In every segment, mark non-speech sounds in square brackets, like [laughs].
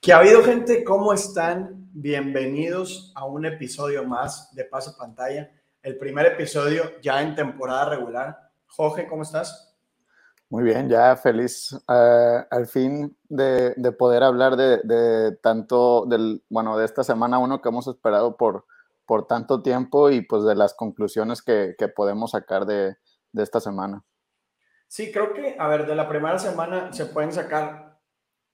¿Qué ha habido gente? ¿Cómo están? Bienvenidos a un episodio más de Pase Pantalla. El primer episodio ya en temporada regular. Jorge, ¿cómo estás? Muy bien, ya feliz uh, al fin de, de poder hablar de, de, tanto del, bueno, de esta semana uno que hemos esperado por, por tanto tiempo y pues de las conclusiones que, que podemos sacar de, de esta semana. Sí, creo que, a ver, de la primera semana se pueden sacar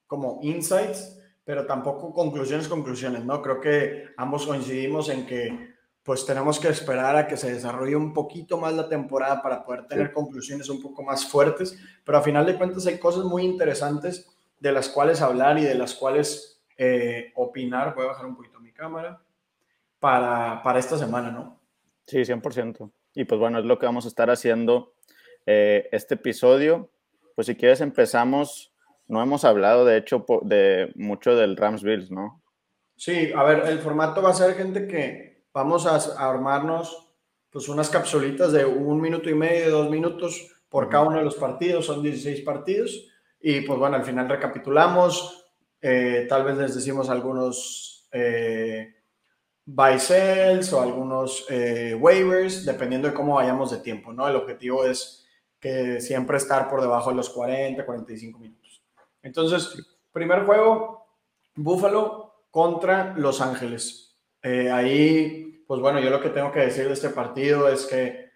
como insights pero tampoco conclusiones, conclusiones, ¿no? Creo que ambos coincidimos en que pues tenemos que esperar a que se desarrolle un poquito más la temporada para poder tener sí. conclusiones un poco más fuertes, pero a final de cuentas hay cosas muy interesantes de las cuales hablar y de las cuales eh, opinar. Voy a bajar un poquito mi cámara para, para esta semana, ¿no? Sí, 100%. Y pues bueno, es lo que vamos a estar haciendo eh, este episodio. Pues si quieres empezamos no hemos hablado, de hecho, de mucho del Rams Bills, ¿no? Sí, a ver, el formato va a ser gente que vamos a, armarnos pues unas capsulitas de un minuto y medio, dos minutos por cada uno de los partidos, son 16 partidos, y pues bueno, al final recapitulamos, eh, tal vez les decimos algunos eh, buy sells o algunos eh, waivers, dependiendo de cómo vayamos de tiempo, ¿no? El objetivo es que siempre estar por debajo de los 40, 45 minutos. Entonces, primer juego, Buffalo contra Los Ángeles. Eh, ahí, pues bueno, yo lo que tengo que decir de este partido es que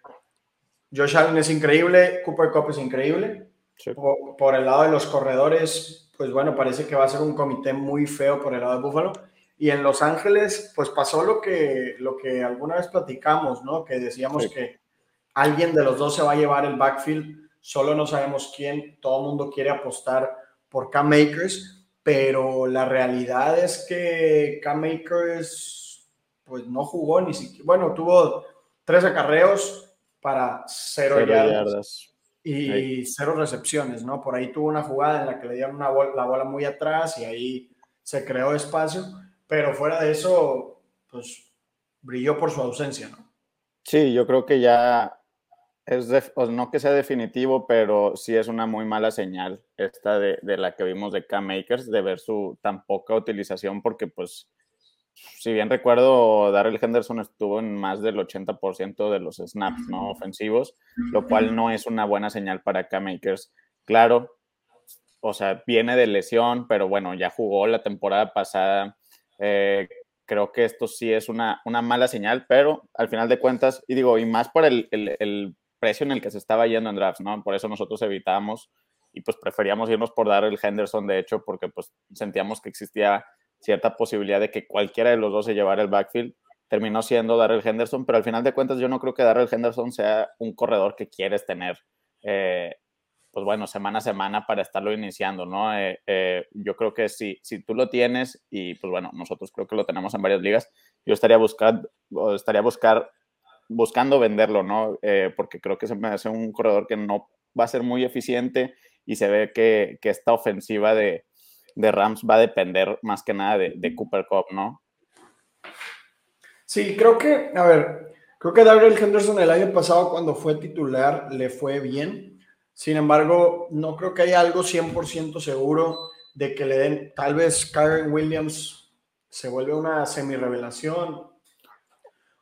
Josh Allen es increíble, Cooper Cup es increíble. Sí. Por, por, el lado de los corredores, pues bueno, parece que va a ser un comité muy feo por el lado de Buffalo. Y en Los Ángeles, pues pasó lo que, lo que alguna vez platicamos, ¿no? Que decíamos sí. que alguien de los dos se va a llevar el backfield, solo no sabemos quién, todo el mundo quiere apostar por Cam Makers, pero la realidad es que Cam Makers pues no jugó ni siquiera, bueno, tuvo tres acarreos para cero, cero yardas, yardas, y ahí. cero recepciones, ¿no? Por ahí tuvo una jugada en la que le dieron una la bola muy atrás y ahí se creó espacio, pero fuera de eso, pues brilló por su ausencia, ¿no? Sí, yo creo que ya es de, no que sea definitivo, pero sí es una muy mala señal esta de, de, la que vimos de K-Makers, de ver su tan poca utilización, porque pues, si bien recuerdo, Darrell Henderson estuvo en más del 80% de los snaps no ofensivos, lo cual no es una buena señal para K-Makers. Claro, o sea, viene de lesión, pero bueno, ya jugó la temporada pasada. Eh, creo que esto sí es una, una mala señal, pero al final de cuentas, y digo, y más por el, el, el precio en el que se estaba yendo en drafts, ¿no? Por eso nosotros evitamos y pues preferíamos irnos por dar el Henderson, de hecho, porque pues sentíamos que existía cierta posibilidad de que cualquiera de los dos se llevara el backfield. Terminó siendo Darrell Henderson, pero al final de cuentas yo no creo que Darrell Henderson sea un corredor que quieres tener, eh, pues bueno, semana a semana para estarlo iniciando, ¿no? Eh, eh, yo creo que si, si tú lo tienes, y pues bueno, nosotros creo que lo tenemos en varias ligas, yo estaría, buscar, estaría buscar buscando venderlo, ¿no? Eh, porque creo que se me hace un corredor que no va a ser muy eficiente y se ve que, que esta ofensiva de, de, Rams va a depender más que nada de, de, Cooper Cup, ¿no? Sí, creo que, a ver, creo que Gabriel Henderson el año pasado cuando fue titular le fue bien. Sin embargo, no creo que haya algo 100% seguro de que le den, tal vez Karen Williams se vuelve una semi-revelación,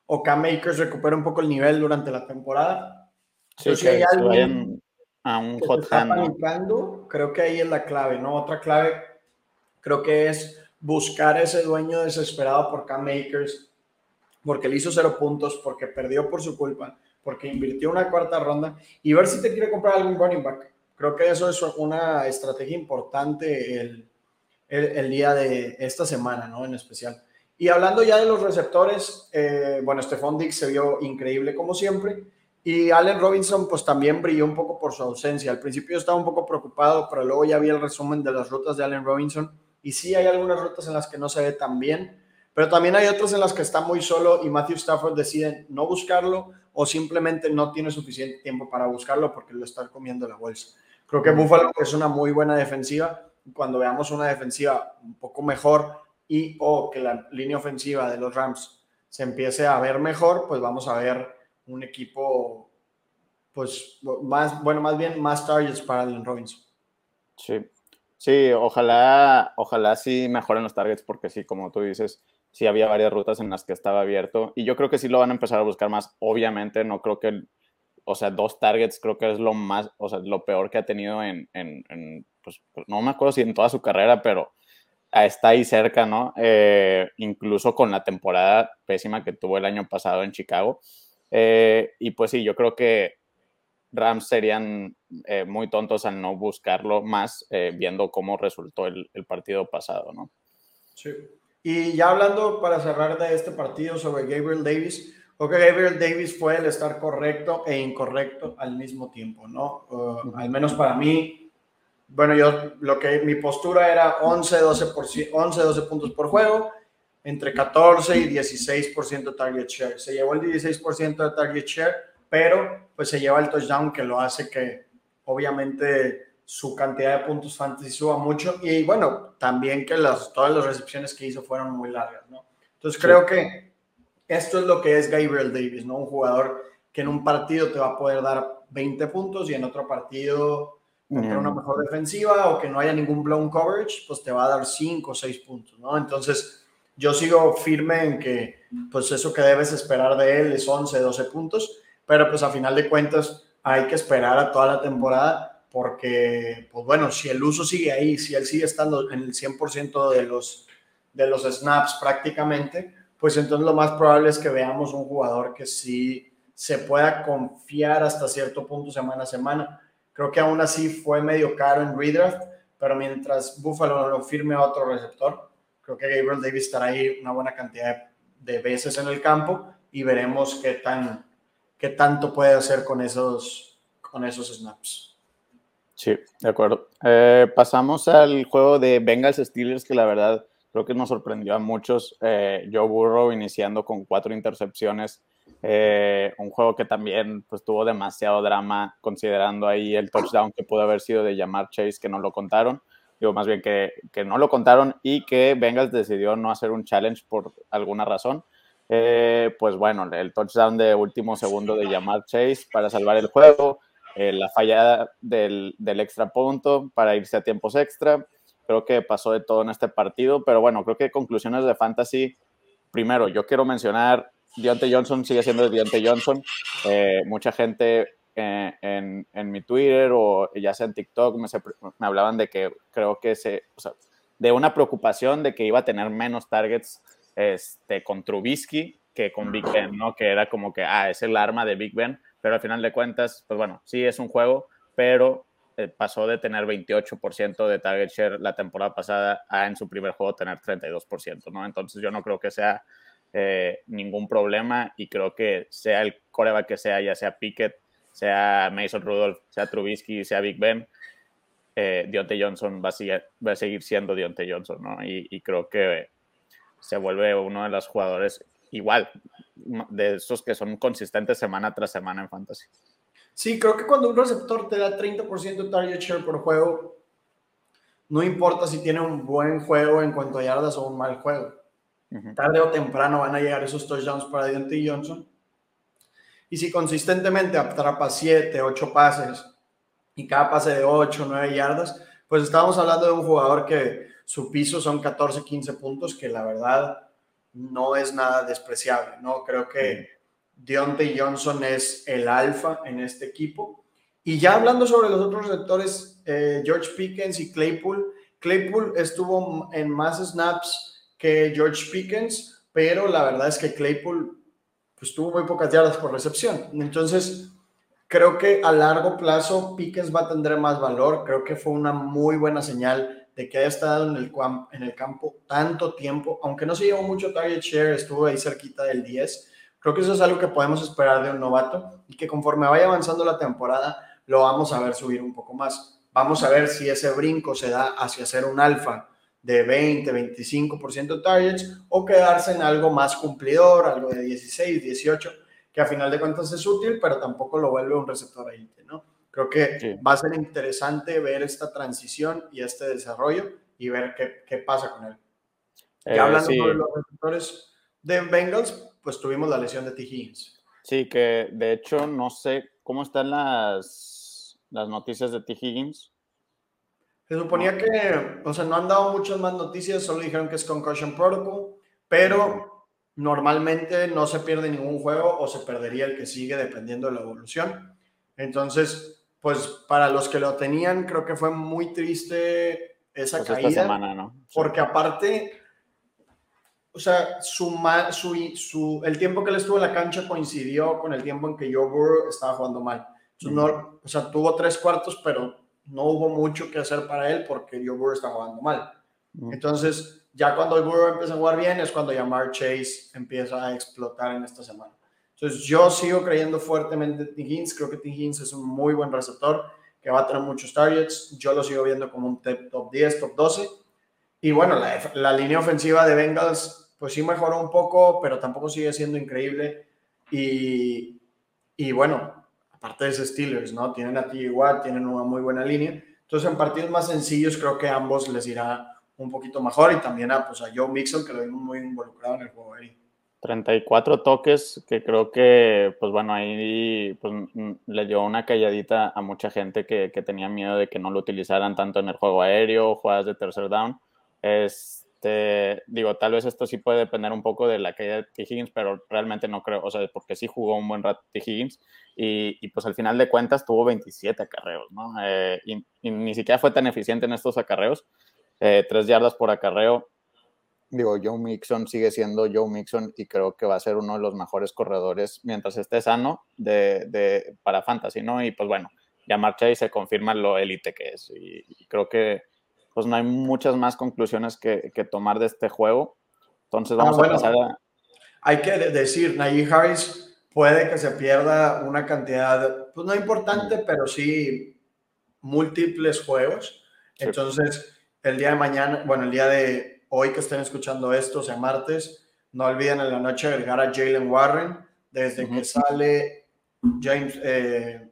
o Cam Makers recupera un poco el nivel durante la temporada. Sí, que si hay alguien a un que hot hand. Creo que ahí es la clave, ¿no? Otra clave creo que es buscar ese dueño desesperado por Cam Makers, porque le hizo cero puntos, porque perdió por su culpa, porque invirtió una cuarta ronda y ver si te quiere comprar algún running back. Creo que eso es una estrategia importante el, el, el día de esta semana, ¿no? En especial. Y hablando ya de los receptores, eh, bueno, Stephon Dix se vio increíble como siempre. Y Allen Robinson, pues también brilló un poco por su ausencia. Al principio estaba un poco preocupado, pero luego ya vi el resumen de las rutas de Allen Robinson. Y sí hay algunas rutas en las que no se ve tan bien, pero también hay otras en las que está muy solo y Matthew Stafford decide no buscarlo o simplemente no tiene suficiente tiempo para buscarlo porque lo está comiendo la bolsa. Creo que Buffalo es una muy buena defensiva. Cuando veamos una defensiva un poco mejor y o que la línea ofensiva de los Rams se empiece a ver mejor, pues vamos a ver un equipo, pues más, bueno, más bien más targets para Allen Robinson. Sí, sí, ojalá, ojalá sí mejoren los targets porque sí, como tú dices, sí había varias rutas en las que estaba abierto y yo creo que sí lo van a empezar a buscar más. Obviamente, no creo que, o sea, dos targets creo que es lo más, o sea, lo peor que ha tenido en, en, pues, pues, no me acuerdo si en toda su carrera, pero está ahí cerca, ¿no? Eh, incluso con la temporada pésima que tuvo el año pasado en Chicago. Eh, y pues sí, yo creo que Rams serían eh, muy tontos al no buscarlo más, viendo cómo resultó el, el partido pasado, ¿no? Sí. Y ya hablando para cerrar de este partido sobre Gabriel Davis, creo que Gabriel Davis fue el estar correcto e incorrecto al mismo tiempo, ¿no? Uh, al menos para mí, bueno, yo lo que mi postura era 11, 12, por, 11, 12 puntos por juego, entre 14 y 16% target share. Se llevó el 16% de target share, pero pues se lleva el touchdown que lo hace que obviamente su cantidad de puntos fantasy suba mucho y bueno, también que las, todas las recepciones que hizo fueron muy largas, ¿no? Entonces creo que esto es lo que es Gabriel Davis, ¿no? Un jugador que en un partido te va a poder dar 20 puntos y en otro partido contra una mejor defensiva o que no haya ningún blown coverage, pues te va a dar 5 o 6 puntos, ¿no? Entonces yo sigo firme en que pues eso que debes esperar de él es 11, 12 puntos, pero pues a final de cuentas hay que esperar a toda la temporada porque, pues bueno, si el uso sigue ahí, si él sigue estando en el 100% de los, de los snaps prácticamente, pues entonces lo más probable es que veamos un jugador que sí se pueda confiar hasta cierto punto semana a semana. Creo que aún así fue medio caro en redraft, pero mientras Buffalo lo firme a otro receptor, creo que Gabriel Davis estará ahí una buena cantidad de veces en el campo y veremos qué, tan, qué tanto puede hacer con esos, con esos snaps. Sí, de acuerdo. Eh, pasamos al juego de Bengals Steelers, que la verdad creo que nos sorprendió a muchos. Eh, Joe Burrow iniciando con cuatro intercepciones. Eh, un juego que también pues, tuvo demasiado drama, considerando ahí el touchdown que pudo haber sido de llamar Chase, que no lo contaron. Digo, más bien que, que no lo contaron y que Bengals decidió no hacer un challenge por alguna razón. Pues bueno, el touchdown de último segundo de llamar Chase para salvar el juego eh, la fallada del, del, extra punto para irse a tiempos extra. Creo que pasó de todo en este partido, pero bueno, creo que conclusiones de fantasy. Primero, yo quiero mencionar, Deontay Johnson sigue siendo Deontay Johnson. Eh, mucha gente eh, en, en, mi Twitter o ya sea en TikTok me, me hablaban de que creo que se, o sea, de una preocupación de que iba a tener menos targets este, con Trubisky que con Big Ben, ¿no? Que era como que, ah, es el arma de Big Ben pero al final de cuentas, pues bueno, sí es un juego, pero eh, pasó de tener 28% de target share la temporada pasada a en su primer juego tener 32%, ¿no? Entonces yo no creo que sea eh, ningún problema y creo que sea el coreback que sea, ya sea Pickett, sea Mason Rudolph, sea Trubisky, sea Big Ben, eh, Johnson va a, seguir, siendo Deontay Johnson, ¿no? Y creo que se vuelve uno de los jugadores igual, de esos que son consistentes semana tras semana en fantasy. Sí, creo que cuando un receptor te da 30% target share por juego, no importa si tiene un buen juego en cuanto a yardas o un mal juego. Tarde o temprano van a llegar esos touchdowns para Deontay Johnson. Y si consistentemente atrapa 7, 8 pases y cada pase de 8, 9 yardas, pues estamos hablando de un jugador que su piso son 14, 15 puntos, que la verdad no es nada despreciable, ¿no? Creo que Deontay Johnson es el alfa en este equipo. Y ya hablando sobre los otros receptores, eh, George Pickens y Claypool, Claypool estuvo en más snaps que George Pickens, pero la verdad es que Claypool pues, tuvo muy pocas yardas por recepción. Entonces, creo que a largo plazo Pickens va a tener más valor. Creo que fue una muy buena señal de que haya estado en el, campo tanto tiempo, aunque no se llevó mucho target share, estuvo ahí cerquita del 10. Creo que eso es algo que podemos esperar de un novato y que conforme vaya avanzando la temporada lo vamos a ver subir un poco más. Vamos a ver si ese brinco se da hacia ser un alfa de 20, 25% targets o quedarse en algo más cumplidor, algo de 16, 18, que a final de cuentas es útil, pero tampoco lo vuelve un receptor ahí, ¿no? Creo que va a ser interesante ver esta transición y este desarrollo y ver qué, qué pasa con él. Y eh, hablando sobre los receptores de Bengals, pues tuvimos la lesión de T. Higgins. Sí, que de hecho no sé cómo están las, las noticias de T. Higgins. Se suponía que, o sea, no han dado muchas más noticias, solo dijeron que es concussion protocol, pero normalmente no se pierde ningún juego o se perdería el que sigue dependiendo de la evolución. Entonces, pues para los que lo tenían, creo que fue muy triste esa pues caída. semana, ¿no? Porque aparte, o sea, su, su, el tiempo que él estuvo en la cancha coincidió con el tiempo en que Joe Burrow estaba jugando mal. no, o sea, tuvo tres cuartos, pero no hubo mucho que hacer para él porque Joe Burrow estaba jugando mal. Entonces, ya cuando el Burrow empieza a jugar bien, es cuando Yamar Chase empieza a explotar en esta semana. Entonces yo sigo creyendo fuertemente en. Higgins, creo que. Higgins es un muy buen receptor que va a tener muchos targets, yo lo sigo viendo como un top 10, top 12. Y bueno, la, línea ofensiva de Bengals pues sí mejoró un poco, pero tampoco sigue siendo increíble. Y, bueno, aparte de ese Steelers, ¿no? Tienen a T. Watt, tienen una muy buena línea. Entonces en partidos más sencillos creo que a ambos les irá un poquito mejor y también a, pues, a Joe Mixon, que lo vimos muy involucrado en el juego ahí. 34 toques, que creo que, pues bueno, ahí pues, le dio una calladita a mucha gente que, que, tenía miedo de que no lo utilizaran tanto en el juego aéreo, jugadas de tercer down. Este, digo, tal vez esto sí puede depender un poco de la caída de T. Higgins, pero realmente no creo, o sea, porque sí jugó un buen rato T. Higgins y, y pues al final de cuentas tuvo 27 acarreos, ¿no? Eh, y, ni siquiera fue tan eficiente en estos acarreos, eh, tres yardas por acarreo, digo, Joe Mixon sigue siendo Joe Mixon y creo que va a ser uno de los mejores corredores mientras esté sano de, de para Fantasy, ¿no? Y pues bueno, ya marcha y se confirma lo élite que es. Y, creo que pues no hay muchas más conclusiones que, que tomar de este juego. Entonces vamos ah, a pasar a... Hay que decir, Najee Harris puede que se pierda una cantidad, pues no importante, pero sí múltiples juegos. Entonces, el día de mañana, bueno, el día de hoy que estén escuchando esto, sea, martes, no olviden en la noche agregar a Jalen Warren. Desde que sale James eh,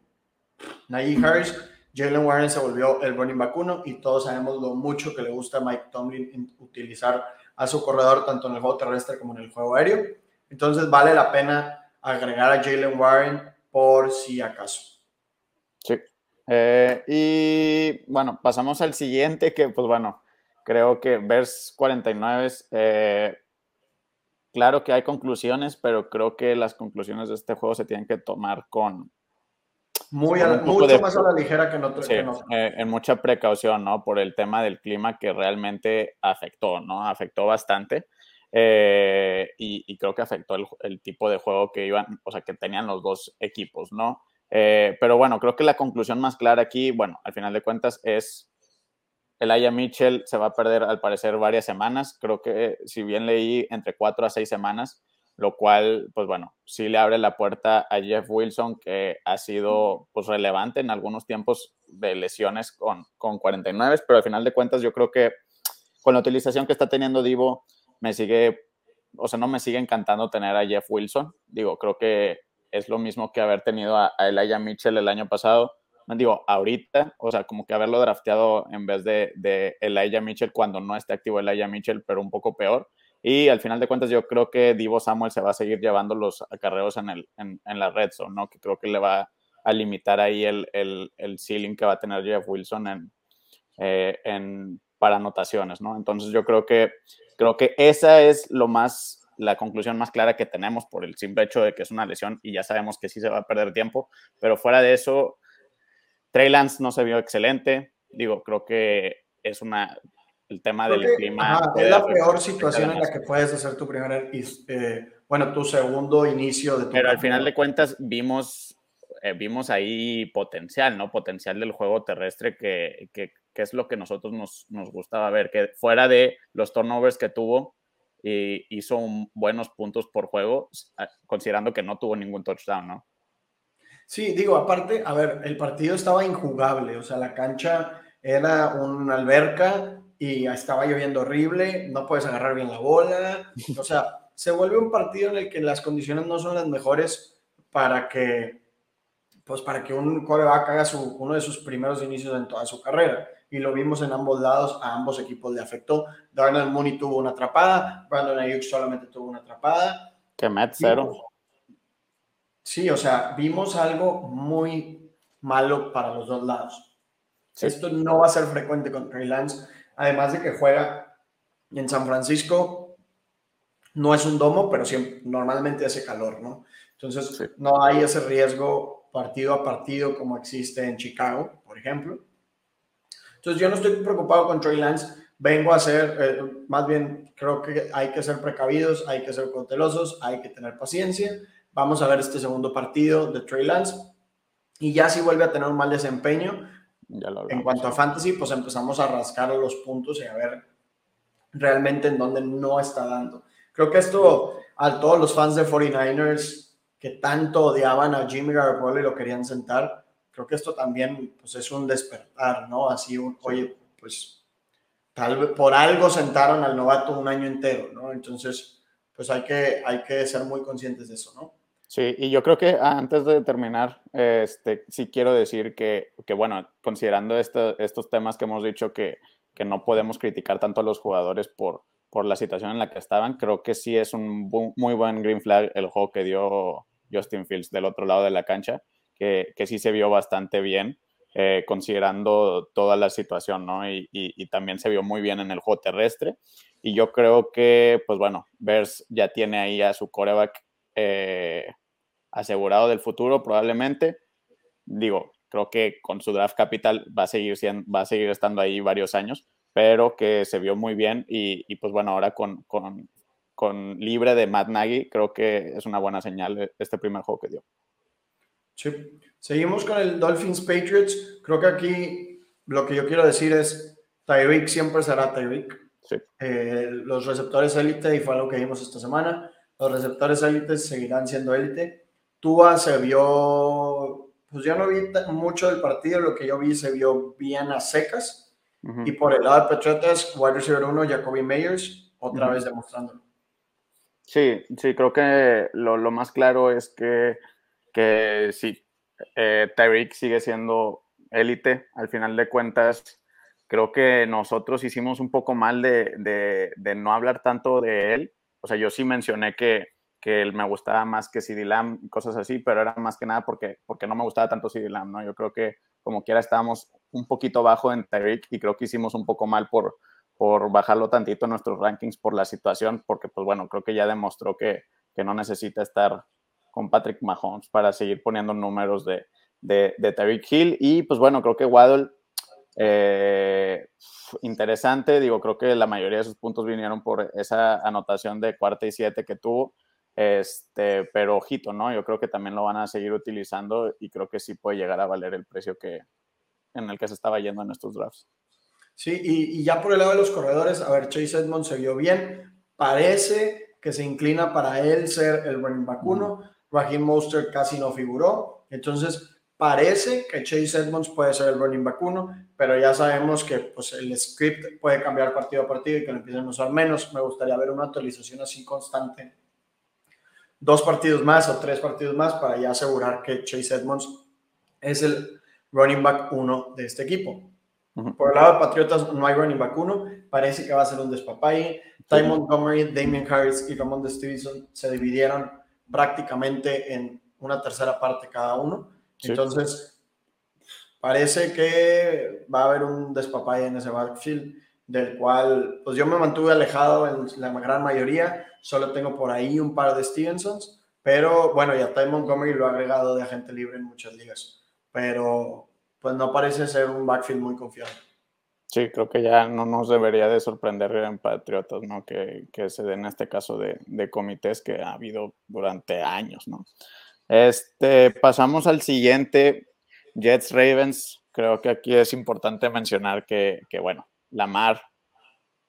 Harris, Jalen Warren se volvió el running vacuno y todos sabemos lo mucho que le gusta a Mike Tomlin utilizar a su corredor tanto en el juego terrestre como en el juego aéreo. Entonces vale la pena agregar a Jalen Warren por si acaso. Sí. Eh, y bueno, pasamos al siguiente que pues bueno, Creo que Vers 49, eh, claro que hay conclusiones, pero creo que las conclusiones de este juego se tienen que tomar con... Muy mucho más a la ligera que no, sí, eh, en mucha precaución, ¿no? Por el tema del clima que realmente afectó, ¿no? Afectó bastante. Eh, y, creo que afectó el, el, tipo de juego que iban, o sea, que tenían los dos equipos, ¿no? pero bueno, creo que la conclusión más clara aquí, bueno, al final de cuentas es Elijah Mitchell se va a perder al parecer varias semanas, creo que si bien leí entre cuatro a seis semanas, lo cual, pues bueno, sí le abre la puerta a Jeff Wilson, que ha sido pues relevante en algunos tiempos de lesiones con, con 49, pero al final de cuentas yo creo que con la utilización que está teniendo Divo, me sigue, o sea, no me sigue encantando tener a Jeff Wilson. Digo, creo que es lo mismo que haber tenido a, a Elijah Mitchell el año pasado digo, ahorita, o sea, como que haberlo drafteado en vez de, de Elijah Mitchell cuando no esté activo Elijah Mitchell, pero un poco peor. Y al final de cuentas, yo creo que Divo Samuel se va a seguir llevando los acarreos en, el, en, la red zone, ¿no? Que creo que le va a limitar ahí el, el, el ceiling que va a tener Jeff Wilson en, eh, en, para anotaciones, ¿no? Entonces yo creo que, creo que esa es lo más, la conclusión más clara que tenemos por el simple hecho de que es una lesión y ya sabemos que sí se va a perder tiempo, pero fuera de eso, Trey Lance no se vio excelente. Digo, creo que es una el tema del clima. es la peor situación en la que puedes hacer tu primer, eh, bueno, tu segundo inicio de tu Pero al final de cuentas vimos, eh, vimos ahí potencial, ¿no? Potencial del juego terrestre que, que, que es lo que nosotros nos, nos, gustaba ver, que fuera de los turnovers que tuvo, y hizo buenos puntos por juego, considerando que no tuvo ningún touchdown, ¿no? Sí, digo, aparte, a ver, el partido estaba injugable, o sea, la cancha era una alberca y estaba lloviendo horrible, no puedes agarrar bien la bola, [laughs] o sea, se vuelve un partido en el que las condiciones no son las mejores para que pues para que un coreback haga su, uno de sus primeros inicios en toda su carrera. Y lo vimos en ambos lados, a ambos equipos le afectó. Darnell Mooney tuvo una atrapada, Brandon Ayuk solamente tuvo una atrapada. Que cero. Sí, o sea, vimos algo muy malo para los dos lados. Esto no va a ser frecuente con Trey Lance, además de que juega en San Francisco, no es un domo, pero siempre, normalmente hace calor, ¿no? Entonces, no hay ese riesgo partido a partido como existe en Chicago, por ejemplo. Entonces, yo no estoy preocupado con Trey Lance. Vengo a ser, eh, más bien, creo que hay que ser precavidos, hay que ser cautelosos, hay que tener paciencia. Vamos a ver este segundo partido de Trey Lance. Y ya si vuelve a tener un mal desempeño, en cuanto a fantasy, pues empezamos a rascar los puntos y a ver realmente en dónde no está dando. Creo que esto a todos los fans de 49ers que tanto odiaban a Jimmy Garoppolo y lo querían sentar, creo que esto también pues, es un despertar, ¿no? Así, un, oye, pues tal vez por algo sentaron al novato un año entero, ¿no? Entonces, pues hay que, hay que ser muy conscientes de eso, ¿no? Sí, y yo creo que antes de terminar, este, sí quiero decir que, que bueno, considerando estos temas que hemos dicho que, que no podemos criticar tanto a los jugadores por, por la situación en la que estaban, creo que sí es un muy buen green flag el juego que dio Justin Fields del otro lado de la cancha, que, que sí se vio bastante bien, eh, considerando toda la situación, ¿no? Y, y, también se vio muy bien en el juego terrestre. Y yo creo que, pues bueno, Bears ya tiene ahí a su coreback eh, asegurado del futuro, probablemente. Digo, creo que con su draft capital va a seguir, siendo, va a seguir estando ahí varios años, pero que se vio muy bien y, y pues bueno, ahora con, con, con libre de Matt Nagy, creo que es una buena señal este primer juego que dio. Sí. Seguimos con el Dolphins Patriots. Creo que aquí lo que yo quiero decir es Tyreek siempre será Tyreek. Sí. Eh, los receptores élite, y fue algo que vimos esta semana, los receptores élite seguirán siendo élite. Tua se vio, pues yo no vi mucho del partido, lo que yo vi se vio bien a secas. Y por el lado de Patriotas, wide receiver 1, Jacoby Meyers, otra vez demostrándolo. Sí, sí, creo que lo, lo más claro es que, que sí, eh, Tyreek sigue siendo élite. Al final de cuentas, creo que nosotros hicimos un poco mal de, de, de, no hablar tanto de él. O sea, yo sí mencioné que, que él me gustaba más que CD Lamb y cosas así, pero era más que nada porque, porque no me gustaba tanto CD Lamb, ¿no? Yo creo que como quiera estábamos un poquito bajo en Tyreek y creo que hicimos un poco mal por, por bajarlo tantito en nuestros rankings por la situación, porque pues bueno, creo que ya demostró que, que no necesita estar con Patrick Mahomes para seguir poniendo números de, de, de Tyreek Hill. Y pues bueno, creo que Waddle, eh, interesante, digo, creo que la mayoría de sus puntos vinieron por esa anotación de cuarta y siete que tuvo. Este, pero ojito, ¿no? Yo creo que también lo van a seguir utilizando y creo que sí puede llegar a valer el precio que, en el que se estaba yendo en estos drafts. Sí, y, ya por el lado de los corredores, a ver, Chase Edmonds se vio bien. Parece que se inclina para él ser el running back uno. Raheem Monster casi no figuró. Entonces, parece que Chase Edmonds puede ser el running back uno, pero ya sabemos que pues, el script puede cambiar partido a partido y que lo empiecen a usar menos. Me gustaría ver una actualización así constante. Dos partidos más o tres partidos más para ya asegurar que Chase Edmonds es el running back uno de este equipo. Por el lado de Patriotas no hay running back uno, parece que va a ser un despapalle. Ty Montgomery, Damien Harris y Ramon de Stevenson se dividieron prácticamente en una tercera parte cada uno. Entonces, parece que va a haber un despapalle en ese backfield, del cual pues yo me mantuve alejado en la gran mayoría. Solo tengo por ahí un par de Stevensons, pero bueno, ya Ty Montgomery lo ha agregado de agente libre en muchas ligas. Pero pues no parece ser un backfield muy confiable. Sí, creo que ya no nos debería de sorprender en Patriotas, ¿no? Que, que se den este caso de, de, comités que ha habido durante años, ¿no? Este, pasamos al siguiente, Jets Ravens. Creo que aquí es importante mencionar que, que bueno, Lamar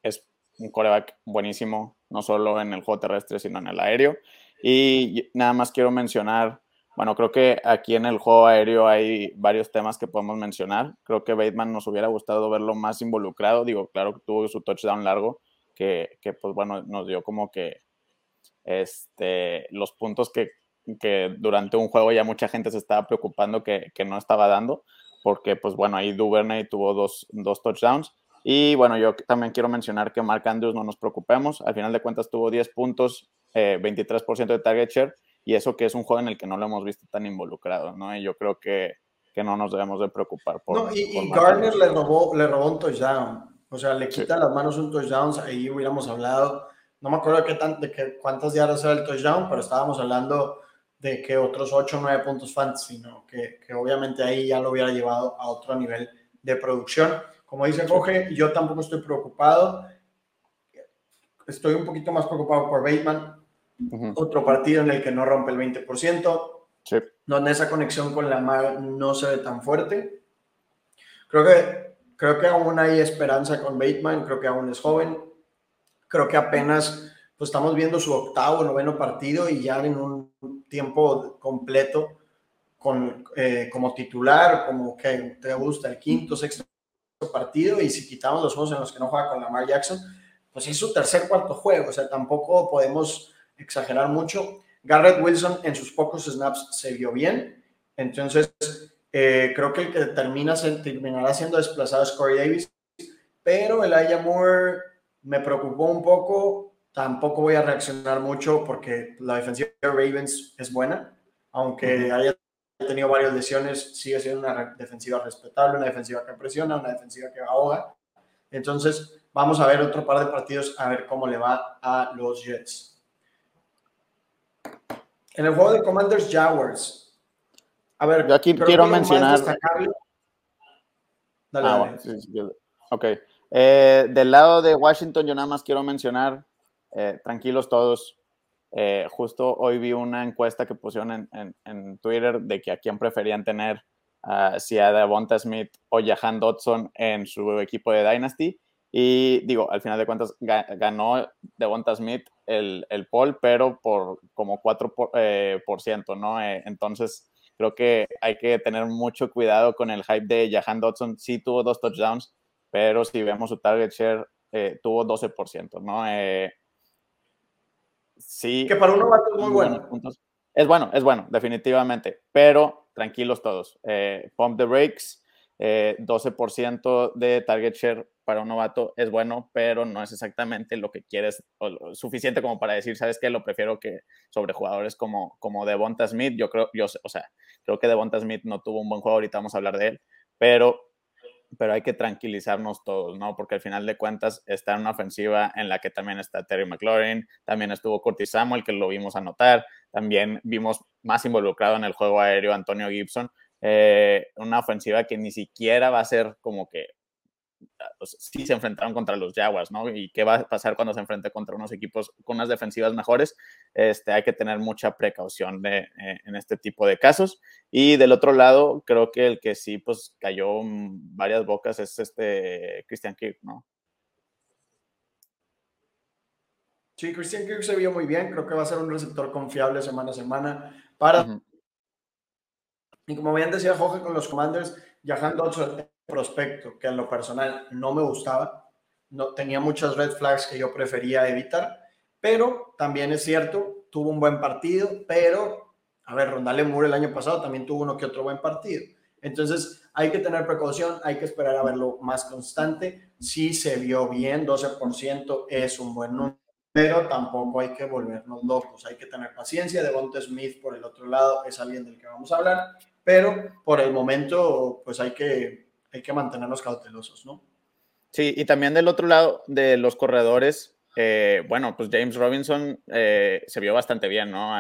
es un coreback buenísimo, no solo en el juego terrestre, sino en el aéreo. Y nada más quiero mencionar bueno, creo que aquí en el juego aéreo hay varios temas que podemos mencionar. Creo que Bateman nos hubiera gustado verlo más involucrado. Digo, claro que tuvo su touchdown largo, que, que pues bueno, nos dio como que este, los puntos que que durante un juego ya mucha gente se estaba preocupando que, que no estaba dando, porque pues bueno, ahí Duvernay tuvo dos, dos touchdowns. Y bueno, yo también quiero mencionar que Mark Andrews no nos preocupemos. Al final de cuentas tuvo 10 puntos, 23% eh, de target share y eso que es un juego en el que no lo hemos visto tan involucrado, ¿no? Y yo creo que, que no nos debemos de preocupar por... No, y, Garner le robó, le robó un touchdown. O sea, le quita las manos un touchdown, ahí hubiéramos hablado, no me acuerdo qué tan, de qué, cuántas yardas era el touchdown, pero estábamos hablando de que otros 8 o 9 puntos fantasy, ¿no? Que, que, obviamente ahí ya lo hubiera llevado a otro nivel de producción. Como dice Jorge, yo tampoco estoy preocupado. Estoy un poquito más preocupado por Bateman. Otro partido en el que no rompe el 20%, sí. donde esa conexión con la mar no se ve tan fuerte. Creo que, creo que aún hay esperanza con Bateman, creo que aún es joven. Creo que apenas pues estamos viendo su octavo, noveno partido y ya en un tiempo completo con, eh, como titular, como que te gusta el quinto, sexto partido y si quitamos los juegos en los que no juega con Lamar Jackson, pues es su tercer, cuarto juego, o sea, tampoco podemos exagerar mucho. Garrett Wilson en sus pocos snaps se vio bien, entonces eh, creo que el que termina, terminará siendo desplazado es Corey Davis, pero el Aya Moore me preocupó un poco Tampoco voy a reaccionar mucho porque la defensiva de Ravens es buena, aunque haya tenido varias lesiones, sigue siendo una defensiva respetable, una defensiva que presiona, una defensiva que ahoga. Entonces, vamos a ver otro par de partidos a ver cómo le va a los Jets. En el juego de Commanders Jaguars. A ver, yo aquí quiero mencionar. Dale, ah, ok. Eh, del lado de Washington, yo nada más quiero mencionar eh, tranquilos todos. Eh, justo hoy vi una encuesta que pusieron en, Twitter de que a quién preferían tener, si a Devonta Smith o Jahan Dodson en su equipo de Dynasty. Y digo, al final de cuentas ganó Devonta Smith el, el poll, pero por como 4%, por, eh, por ciento, ¿no? entonces, creo que hay que tener mucho cuidado con el hype de Jahan Dodson. Sí tuvo dos touchdowns, pero si vemos su target share, tuvo 12%, ¿no? Sí. Que para un novato es muy bueno. Es bueno, es bueno, definitivamente. Pero tranquilos todos. Eh, pump the brakes, 12% eh, de target share para un novato es bueno, pero no es exactamente lo que quieres, o suficiente como para decir, ¿sabes qué? Lo prefiero que sobre jugadores como, como Devonta Smith. Yo creo, yo, o sea, creo que Devonta Smith no tuvo un buen juego, ahorita vamos a hablar de él, pero pero hay que tranquilizarnos todos, ¿no? Porque al final de cuentas está en una ofensiva en la que también está Terry McLaurin, también estuvo Curtis Samuel, que lo vimos anotar, también vimos más involucrado en el juego aéreo Antonio Gibson, eh, una ofensiva que ni siquiera va a ser como que sí se enfrentaron contra los Jaguars, ¿no? Y qué va a pasar cuando se enfrente contra unos equipos con unas defensivas mejores. Este, hay que tener mucha precaución de, eh, en este tipo de casos. Y del otro lado, creo que el que sí, pues cayó varias bocas es este Christian Kirk, ¿no? Sí, Christian Kirk se vio muy bien. Creo que va a ser un receptor confiable semana a semana para. Y como bien decía Jorge con los Commanders, Jahan Dodson prospecto que en lo personal no me gustaba, no, tenía muchas red flags que yo prefería evitar, pero también es cierto, tuvo un buen partido, pero, a ver, Rondale Moore el año pasado también tuvo uno que otro buen partido. Entonces, hay que tener precaución, hay que esperar a verlo más constante. Si se vio bien, 12% es un buen número, pero tampoco hay que volvernos locos. Hay que tener paciencia. Devonta Smith, por el otro lado, es alguien del que vamos a hablar, pero por el momento, pues hay que hay que mantenernos cautelosos, ¿no? Sí, y también del otro lado de los corredores, eh, bueno, pues James Robinson eh, se vio bastante bien, ¿no?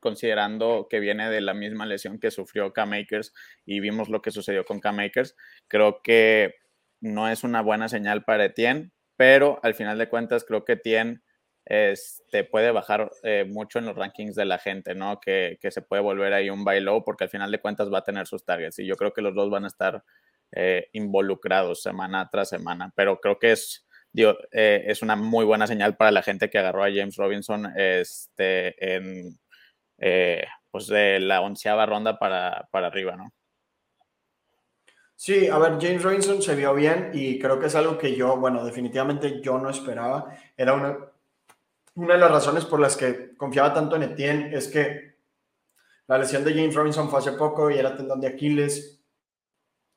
considerando que viene de la misma lesión que sufrió K-Makers y vimos lo que sucedió con K-Makers. Creo que no es una buena señal para Etienne, pero al final de cuentas creo que Etienne este, puede bajar eh, mucho en los rankings de la gente, ¿no? Que, se puede volver ahí un bailo porque al final de cuentas va a tener sus targets y yo creo que los dos van a estar eh, involucrados semana tras semana, pero creo que es, digo, eh, es una muy buena señal para la gente que agarró a James Robinson este, en pues de la onceava ronda para, para arriba, ¿no? Sí, a ver, James Robinson se vio bien y creo que es algo que yo, bueno, definitivamente yo no esperaba. Era una, una de las razones por las que confiaba tanto en Etienne es que la lesión de James Robinson fue hace poco y era tendón de Aquiles.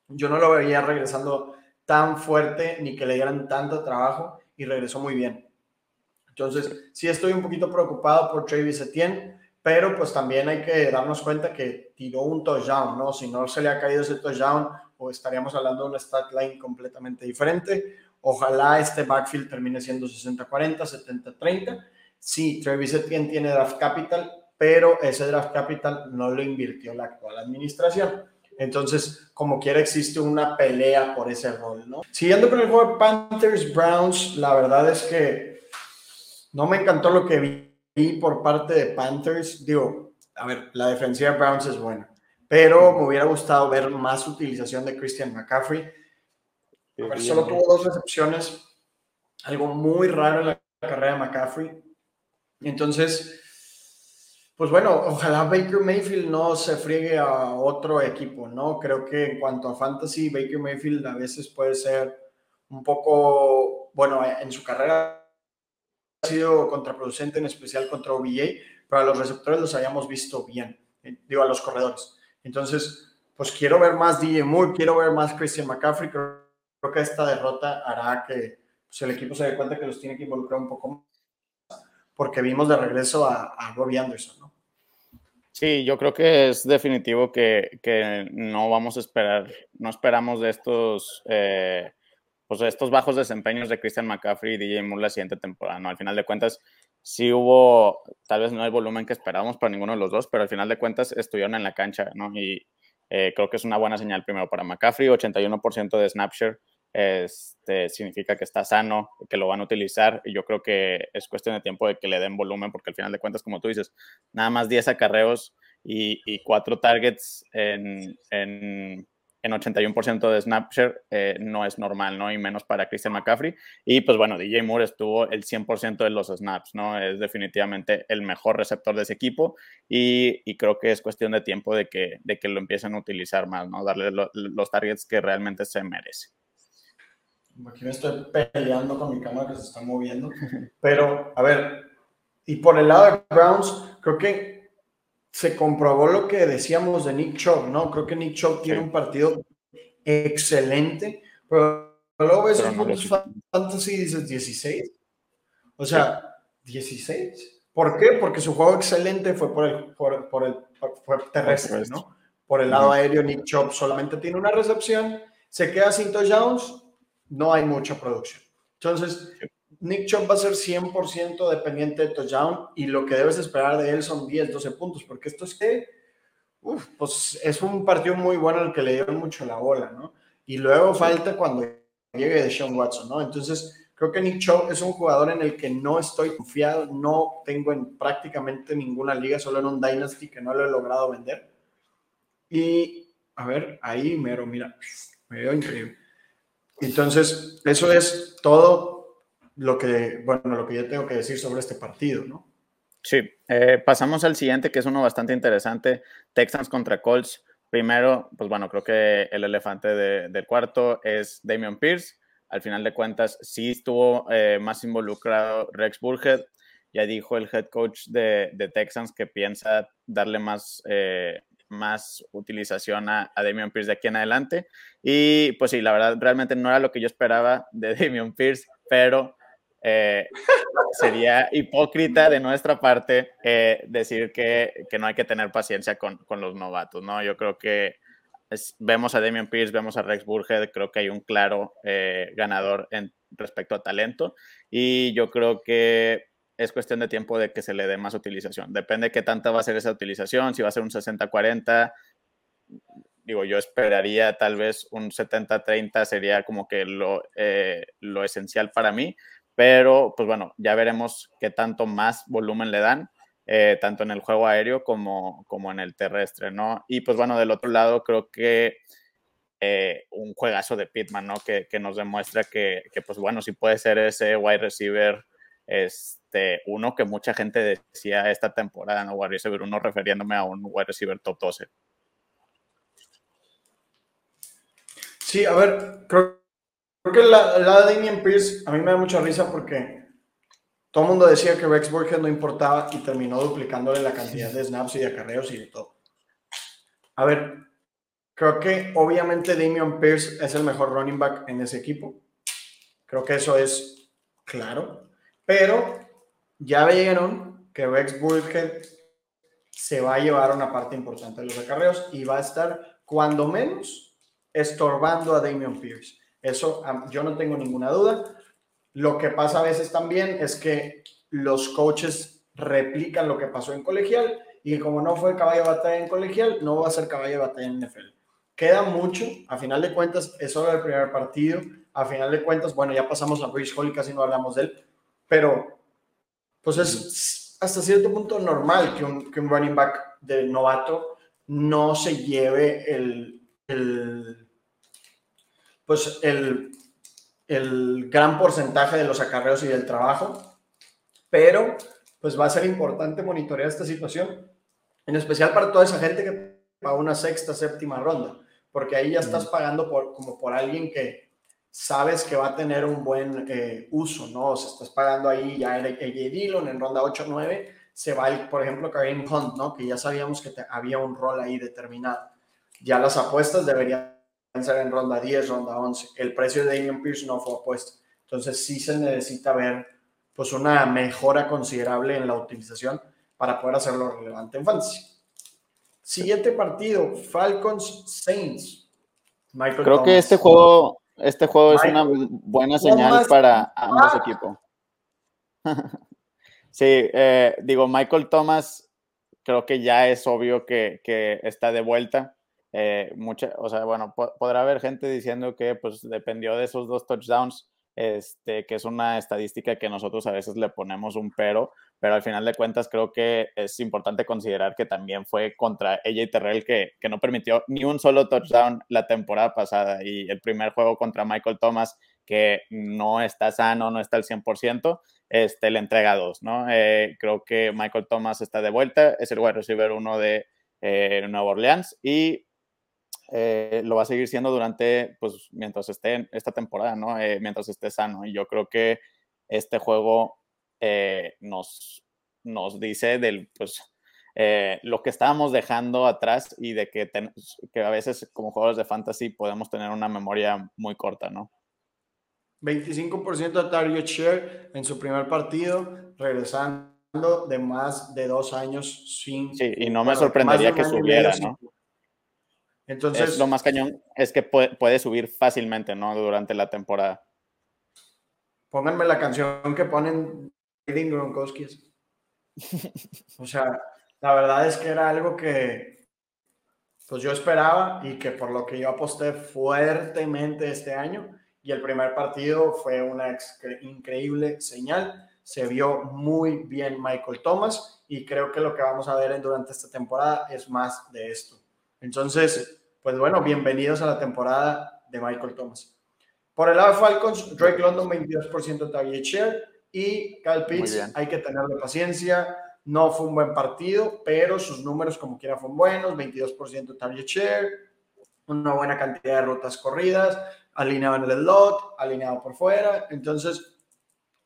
Yo no lo veía regresando tan fuerte ni que le dieran tanto trabajo y regresó muy bien. Entonces, sí estoy un poquito preocupado por Travis Etienne, pero pues también hay que darnos cuenta que tiró un touchdown, ¿no? Si no se le ha caído ese touchdown, o estaríamos hablando de una stat line completamente diferente. Ojalá este backfield termine siendo 60-40, 70-30. Sí, Travis Etienne tiene draft capital, pero ese draft capital no lo invirtió la actual administración. Entonces, como quiera, existe una pelea por ese rol, ¿no? Siguiendo con el juego de Panthers Browns, la verdad es que no me encantó lo que vi por parte de Panthers. Digo, a ver, la defensiva de Browns es buena, pero me hubiera gustado ver más utilización de Christian McCaffrey. Solo tuvo dos recepciones, algo muy raro en la carrera de McCaffrey. Entonces, pues bueno, ojalá Baker Mayfield no se friegue a otro equipo, ¿no? Creo que en cuanto a fantasy, Baker Mayfield a veces puede ser un poco, bueno, en su carrera ha sido contraproducente, en especial contra OBJ, pero a los receptores los hayamos visto bien, eh, digo, a los corredores. Entonces, pues quiero ver más DJ Moore, quiero ver más Christian McCaffrey, creo, que esta derrota hará que pues, el equipo se dé cuenta que los tiene que involucrar un poco más, porque vimos de regreso a, a Robbie Anderson, ¿no? Sí, yo creo que es definitivo que, que no vamos a esperar, no esperamos de estos, eh, pues estos bajos desempeños de Christian McCaffrey y DJ Moore la siguiente temporada, ¿no? Al final de cuentas, sí hubo, tal vez no hay volumen que esperábamos para ninguno de los dos, pero al final de cuentas estuvieron en la cancha, ¿no? Y eh, creo que es una buena señal primero para McCaffrey, 81% de snapshare, este, significa que está sano, que lo van a utilizar y yo creo que es cuestión de tiempo de que le den volumen porque al final de cuentas, como tú dices, nada más 10 acarreos y, y 4 targets en, en, en 81% de snapshare eh, no es normal, ¿no? Y menos para Christian McCaffrey. Y pues bueno, DJ Moore estuvo el 100% de los snaps, ¿no? Es definitivamente el mejor receptor de ese equipo y, y creo que es cuestión de tiempo de que, de que lo empiecen a utilizar más, ¿no? Darle los targets que realmente se merece. Aquí me estoy peleando con mi cámara que se está moviendo. Pero, a ver, y por el lado de Browns, creo que se comprobó lo que decíamos de Nick Chubb, ¿no? Creo que Nick Chubb tiene un partido excelente, pero luego ves en puntos fantasy y dices 16. O sea, 16. ¿Por qué? Porque su juego excelente fue por el, por, por el fue terrestre, ¿no? Por el lado aéreo, Nick Chubb solamente tiene una recepción, se queda sin touchdowns no hay mucha producción. Entonces, Nick Chubb va a ser 100% dependiente de touchdown y lo que debes esperar de él son 10, 12 puntos, porque esto es que, pues es un partido muy bueno el que le dieron mucho la bola, ¿no? Y luego falta cuando llegue de Sean Watson, ¿no? Entonces, creo que Nick Chubb es un jugador en el que no estoy confiado, no tengo en prácticamente ninguna liga, solo en un Dynasty que no lo he logrado vender. Y, a ver, ahí mero, mira, me veo increíble. Entonces, eso es todo lo que, bueno, lo que yo tengo que decir sobre este partido, ¿no? Sí, eh, pasamos al siguiente, que es uno bastante interesante, Texans contra Colts. Primero, pues bueno, creo que el elefante del cuarto es Damian Pierce. Al final de cuentas, sí estuvo eh, más involucrado Rex Burhead. Ya dijo el head coach de, de Texans que piensa darle más eh, más utilización a, a, Damian Pierce de aquí en adelante. Y pues sí, la verdad, realmente no era lo que yo esperaba de [laughs] Damian Pierce, pero eh, sería hipócrita de nuestra parte eh, decir que, que, no hay que tener paciencia con, con los novatos, ¿no? Yo creo que vemos a Damian Pierce, vemos a Rex Burhead, creo que hay un claro eh, ganador en respecto a talento y yo creo que es cuestión de tiempo de que se le dé más utilización. Depende de qué tanta va a ser esa utilización, si va a ser un 60-40, digo, yo esperaría tal vez un 70-30 sería como que lo, eh, lo esencial para mí, pero pues bueno, ya veremos qué tanto más volumen le dan, eh, tanto en el juego aéreo como, como en el terrestre, ¿no? Y pues bueno, del otro lado creo que eh, un juegazo de Pitman, ¿no? Que, que nos demuestra que, que, pues bueno, si puede ser ese wide receiver este, uno que mucha gente decía esta temporada, ¿no? Wide receiver uno refiriéndome a un wide receiver top 12. Sí, a ver, creo, creo que la, la de Damien Pierce a mí me da mucha risa porque todo el mundo decía que Rex Burkhead no importaba y terminó duplicándole la cantidad de snaps y de acarreos y de todo. A ver, creo que obviamente Damian Pierce es el mejor running back en ese equipo. Creo que eso es claro. Pero ya vieron que Rex Burkhead se va a llevar una parte importante de los acarreos y va a estar, cuando menos, estorbando a Damian Pierce. Eso yo no tengo ninguna duda. Lo que pasa a veces también es que los coaches replican lo que pasó en colegial y como no fue caballo de batalla en colegial, no va a ser caballo de batalla en NFL. Queda mucho, a final de cuentas es solo el primer partido, a final de cuentas, bueno, ya pasamos a Bridge Hall y casi no hablamos de él, pero pues es hasta cierto punto normal que un, que un running back de novato no se lleve el, el pues el, el gran porcentaje de los acarreos y del trabajo, pero pues va a ser importante monitorear esta situación, en especial para toda esa gente que paga una sexta, séptima ronda, porque ahí ya estás pagando por, como por alguien que sabes que va a tener un buen eh, uso, ¿no? O sea, estás pagando ahí ya AJ Dillon en ronda 8 9, se va, por ejemplo, Kareem Hunt, ¿no? Que ya sabíamos que había un rol ahí determinado. Ya las apuestas deberían ser en ronda 10, ronda 11. El precio de Damian Pierce no fue apuesto. Entonces sí se necesita ver pues una mejora considerable en la utilización para poder hacerlo relevante en fantasy. Siguiente partido, Falcons Saints. Creo que este juego, este juego es una buena señal para ambos equipos. [laughs] sí, eh, digo, Michael Thomas creo que ya es obvio que, que está de vuelta. Eh, mucha, o sea, bueno, podrá haber gente diciendo que pues dependió de esos dos touchdowns, este, que es una estadística que nosotros a veces le ponemos un pero, pero al final de cuentas creo que es importante considerar que también fue contra AJ Terrell que, que no permitió ni un solo touchdown la temporada pasada y el primer juego contra Michael Thomas que no está sano, no está al 100%, este, le entrega dos, ¿no? Eh, creo que Michael Thomas está de vuelta, es el wide receiver uno de eh, Nueva Orleans y eh, lo va a seguir siendo durante, pues, mientras esté en esta temporada, ¿no? Eh, mientras esté sano. Y yo creo que este juego eh, nos, nos dice del, pues, lo que estábamos dejando atrás y de que, que a veces como jugadores de fantasy podemos tener una memoria muy corta, ¿no? 25% de target share en su primer partido, regresando de más de dos años sin... Sí, y no me sorprendería que subiera, ¿no? Entonces, lo más cañón es que puede, subir fácilmente, ¿no? Durante la temporada. Pónganme la canción que ponen Gronkowski. O sea, la verdad es que era algo que pues yo esperaba y que por lo que yo aposté fuertemente este año y el primer partido fue una increíble señal. Se vio muy bien Michael Thomas y creo que lo que vamos a ver durante esta temporada es más de esto. Entonces, pues bueno, bienvenidos a la temporada de Michael Thomas. Por el lado de Falcons, Drake London 22% target share y Kyle Pitts, hay que tenerle paciencia. No fue un buen partido, pero sus números como quiera fueron buenos, 22% target share, una buena cantidad de rutas corridas, alineado en el slot, alineado por fuera. Entonces,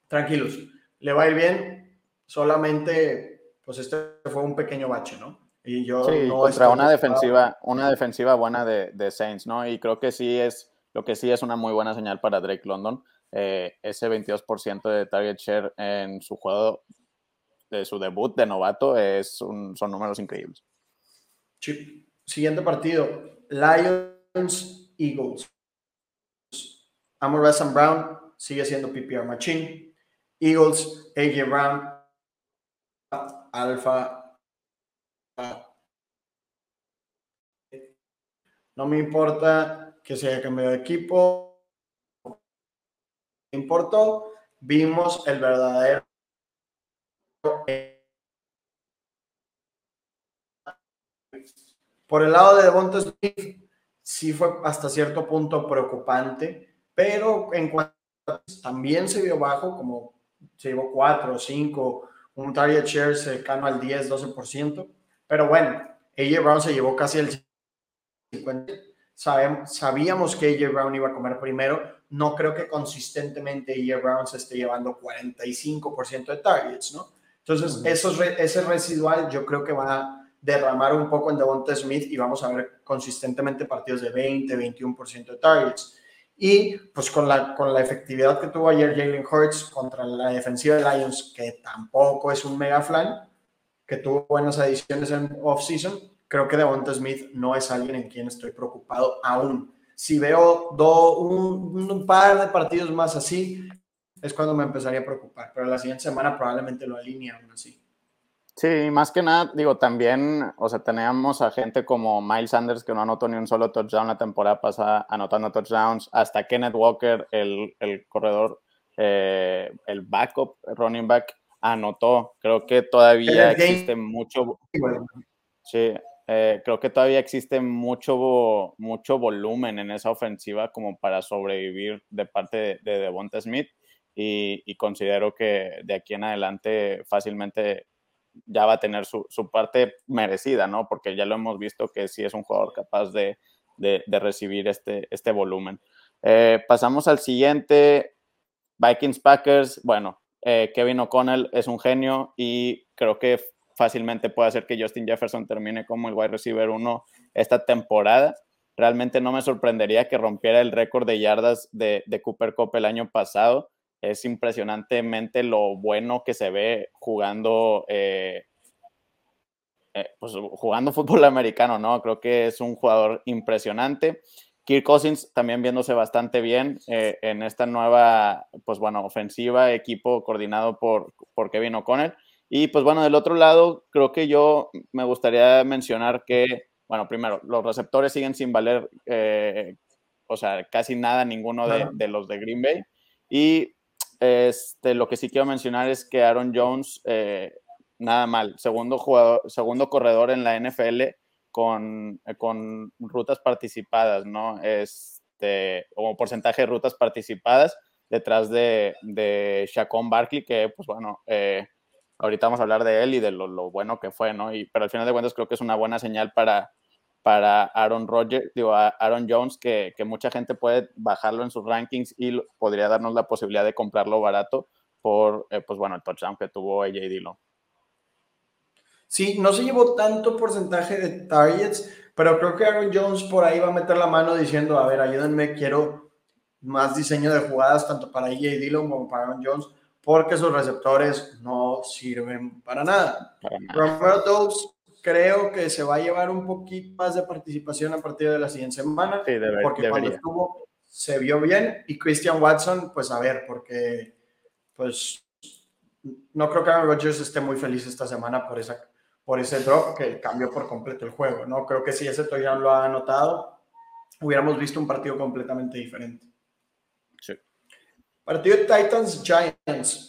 tranquilos, le va a ir bien. Solamente, pues este fue un pequeño bache, ¿no? Y yo sí, contra una defensiva, una defensiva buena de, de, Saints, ¿no? Y creo que sí es, lo que sí es una muy buena señal para Drake London. Eh, ese 22% de target share en su juego, de su debut de novato, es un, son números increíbles. Siguiente partido, Lions Eagles. Amor Brown sigue siendo PPR Machine. Eagles, AJ Brown, Alpha no me importa que se haya cambiado de equipo. Me importó. Vimos el verdadero. Por el lado de Devonta Smith, sí fue hasta cierto punto preocupante, pero en cuanto también se vio bajo, como se llevó 4 o 5, un target share cercano al 10, 12%. Pero bueno, AJ Brown se llevó casi el 50. Sabíamos que AJ Brown iba a comer primero. no creo que consistentemente E. Brown se esté llevando 45% de targets, ¿no? Entonces, esos, ese residual yo creo que va a derramar un poco en Devonta Smith y vamos a ver consistentemente partidos de 20, 21% de targets. Y pues con la, con la efectividad que tuvo ayer Jalen Hurts contra la defensiva de Lions, que tampoco es un mega flan, que tuvo buenas adiciones en off-season, creo que Devonta Smith no es alguien en quien estoy preocupado aún. Si veo do, un, un, par de partidos más así, es cuando me empezaría a preocupar, pero la siguiente semana probablemente lo alinea aún así. Sí, más que nada, digo, también, o sea, teníamos a gente como Miles Sanders que no anotó ni un solo touchdown la temporada pasada, anotando touchdowns, hasta Kenneth Walker, el, el corredor, eh, el backup, running back, anotó. Creo que todavía existe mucho. Sí, eh, creo que todavía existe mucho, mucho volumen en esa ofensiva como para sobrevivir de parte de, de Devonta Smith. Y, y, considero que de aquí en adelante fácilmente ya va a tener su, su, parte merecida, ¿no? Porque ya lo hemos visto que sí es un jugador capaz de, de, de recibir este, este volumen. Eh, pasamos al siguiente, Vikings Packers. Bueno, eh, Kevin O'Connell es un genio y creo que fácilmente puede hacer que Justin Jefferson termine como el wide receiver 1 esta temporada. Realmente no me sorprendería que rompiera el récord de yardas de, Cooper Cup el año pasado es impresionantemente lo bueno que se ve jugando, eh, eh, pues jugando fútbol americano, ¿no? Creo que es un jugador impresionante. Kirk Cousins también viéndose bastante bien eh, en esta nueva, pues bueno, ofensiva, equipo coordinado por, por Kevin O'Connell. Y pues bueno, del otro lado, creo que yo me gustaría mencionar que, bueno, primero, los receptores siguen sin valer, o sea, casi nada, ninguno de, de los de Green Bay. Y este, lo que sí quiero mencionar es que Aaron Jones, eh, nada mal, segundo, jugador, segundo corredor en la NFL con, con rutas participadas, ¿no? Este, como porcentaje de rutas participadas detrás de, de Shaquon Barkley, que, pues bueno, eh, ahorita vamos a hablar de él y de lo, bueno que fue, ¿no? Y, pero al final de cuentas creo que es una buena señal para, para Aaron Rodgers, digo, Aaron Jones, que, que, mucha gente puede bajarlo en sus rankings y podría darnos la posibilidad de comprarlo barato por, eh, pues bueno, el touchdown que tuvo AJ Dillon. Sí, no se llevó tanto porcentaje de targets, pero creo que Aaron Jones por ahí va a meter la mano diciendo, a ver, ayúdenme, quiero más diseño de jugadas tanto para AJ Dillon como para Aaron Jones, porque sus receptores no sirven para nada. Para nada. Romero Dobbs creo que se va a llevar un poquito más de participación a partir de la siguiente semana, sí, debe, porque debería. cuando estuvo se vio bien y Christian Watson, pues a ver, porque pues no creo que Aaron Rodgers esté muy feliz esta semana por, esa, por ese drop que cambió por completo el juego, ¿no? Creo que si ese touchdown lo ha anotado, hubiéramos visto un partido completamente diferente. Partido de Titans Giants.